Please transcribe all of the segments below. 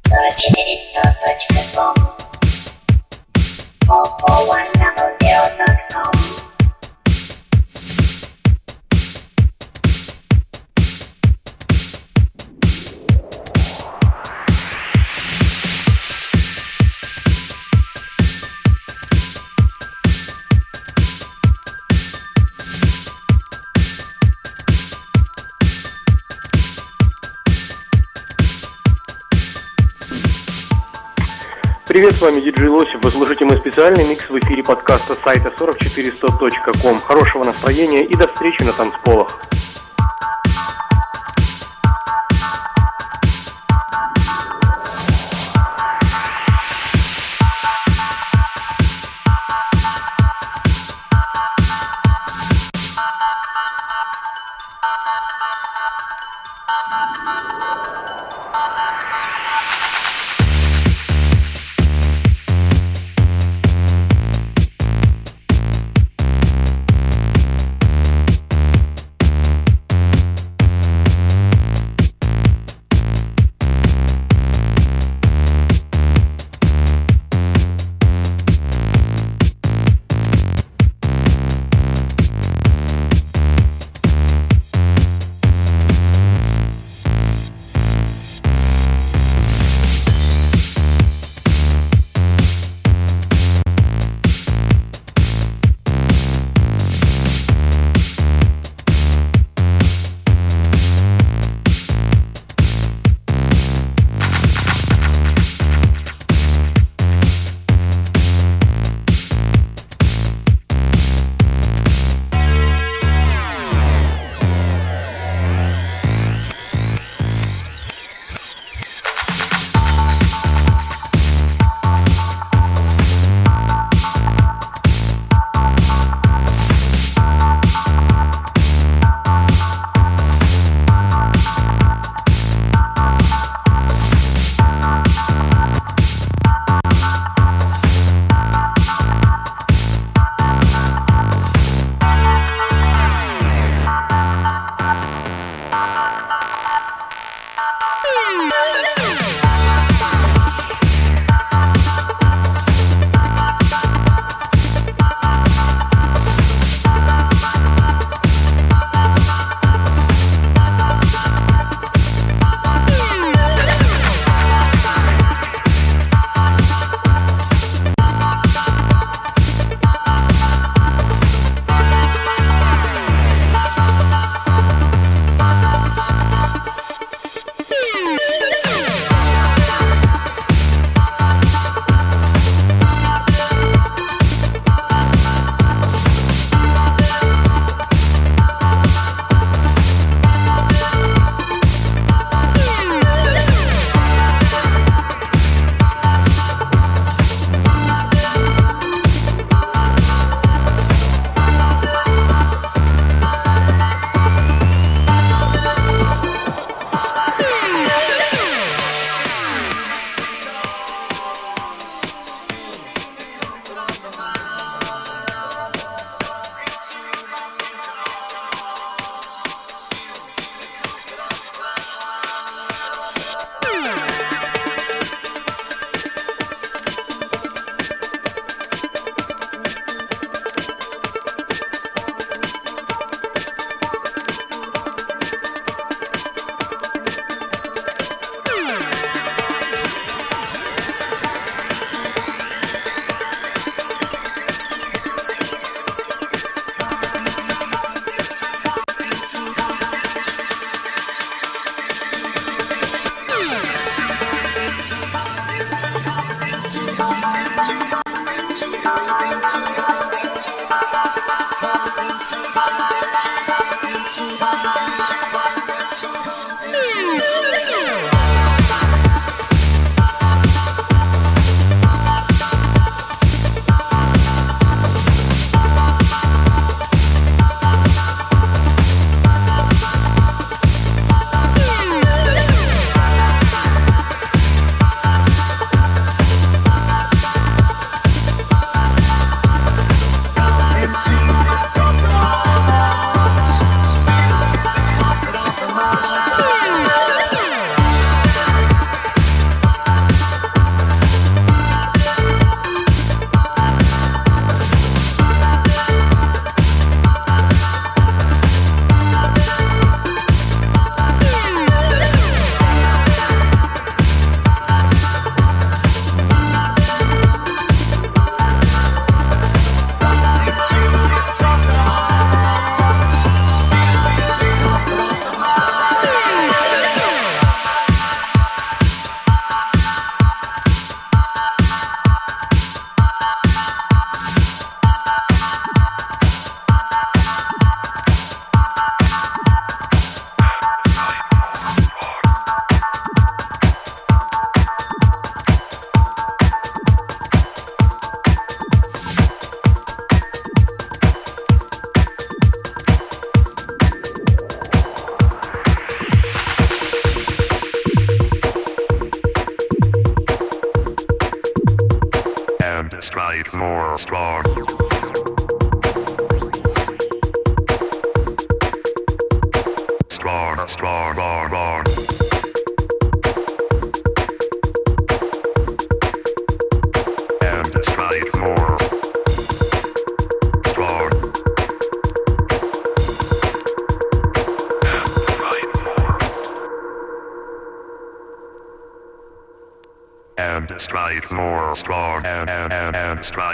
Sorted it is dot.com. 441. Привет, с вами диджей Лосев. Вы слушаете мой специальный микс в эфире подкаста сайта 44100.com. Хорошего настроения и до встречи на танцполах.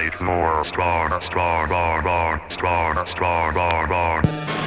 Strike more strong strong strong strong strong strong strong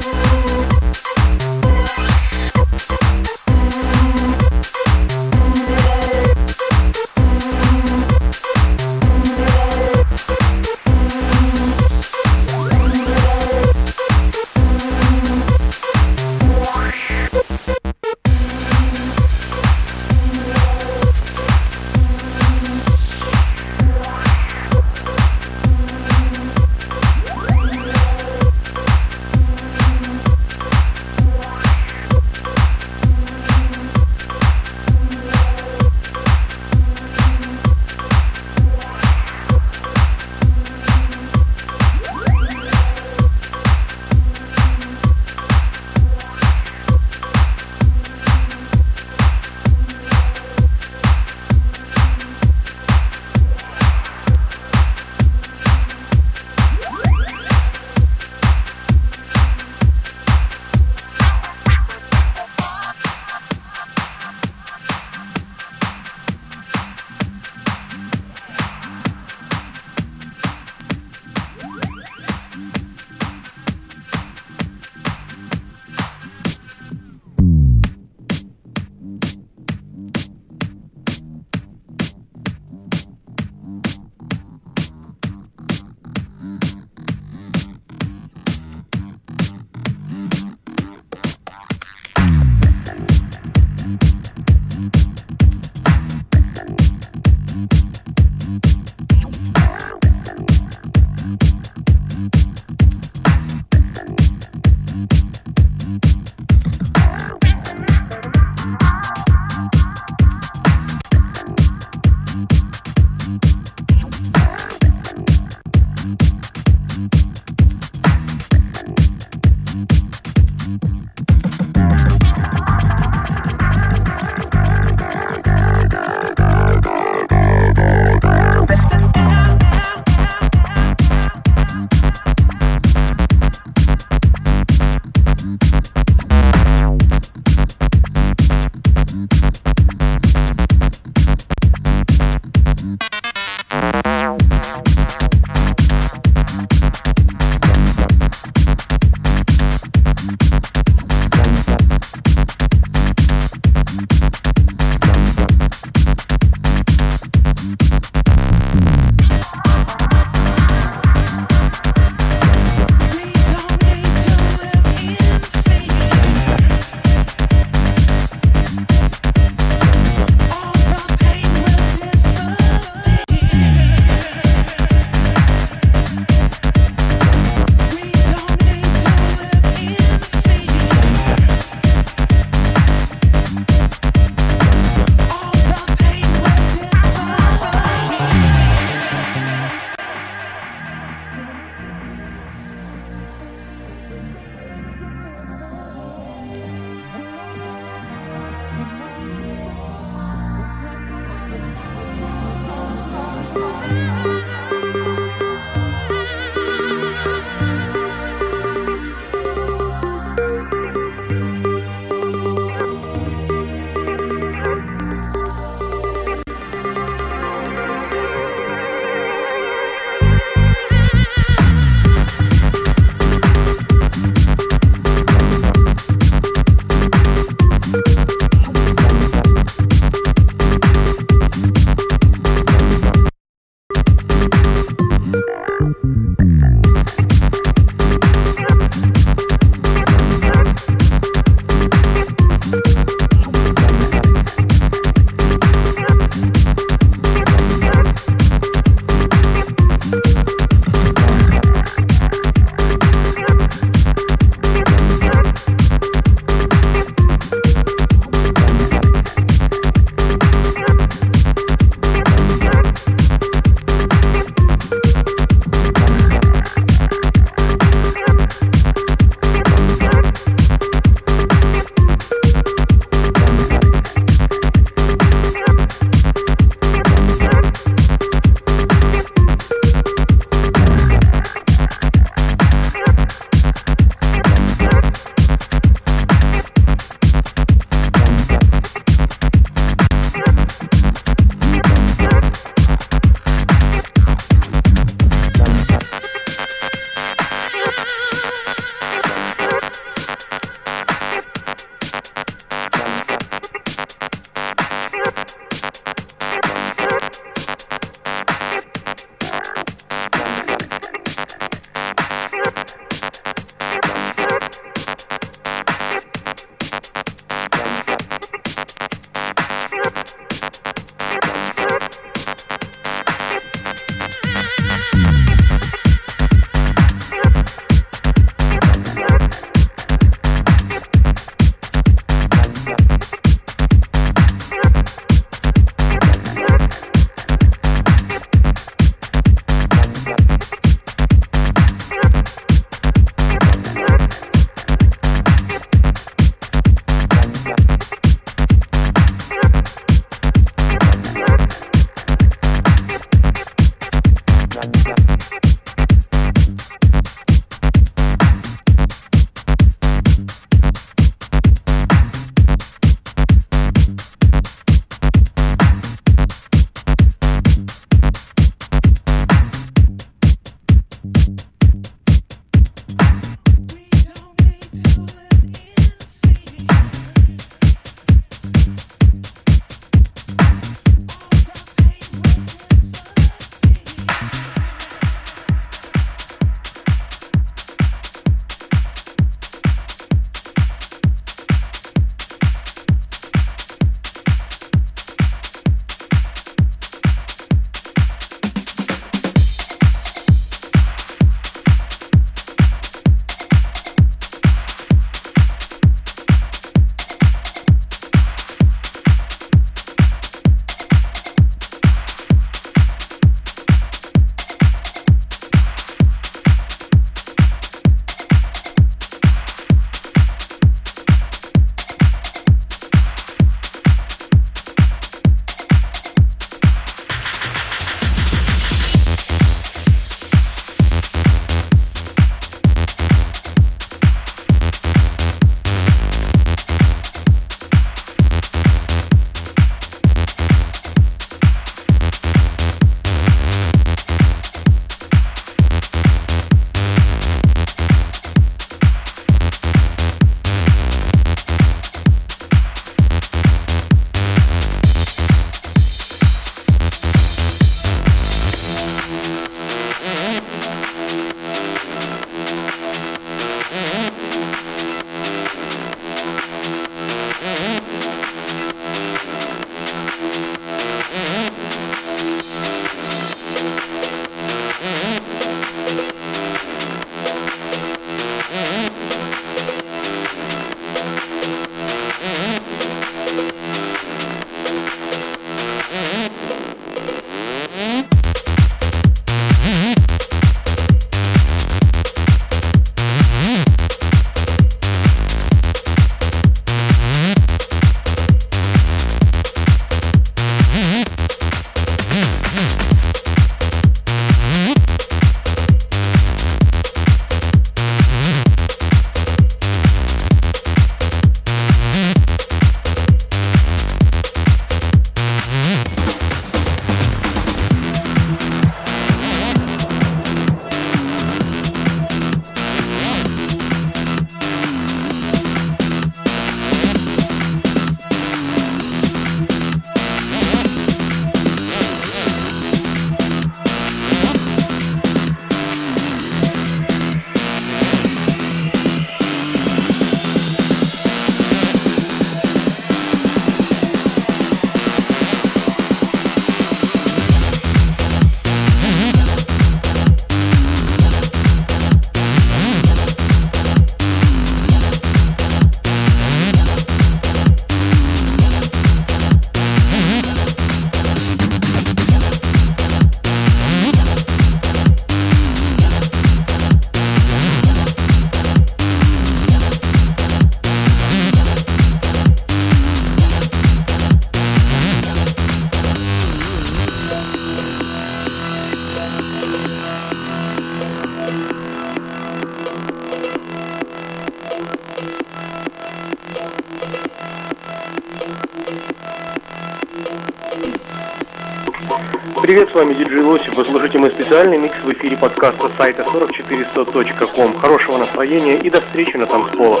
Привет, с вами диджей Лосев. Вы слушаете мой специальный микс в эфире подкаста сайта 44100.com. Хорошего настроения и до встречи на танцполах.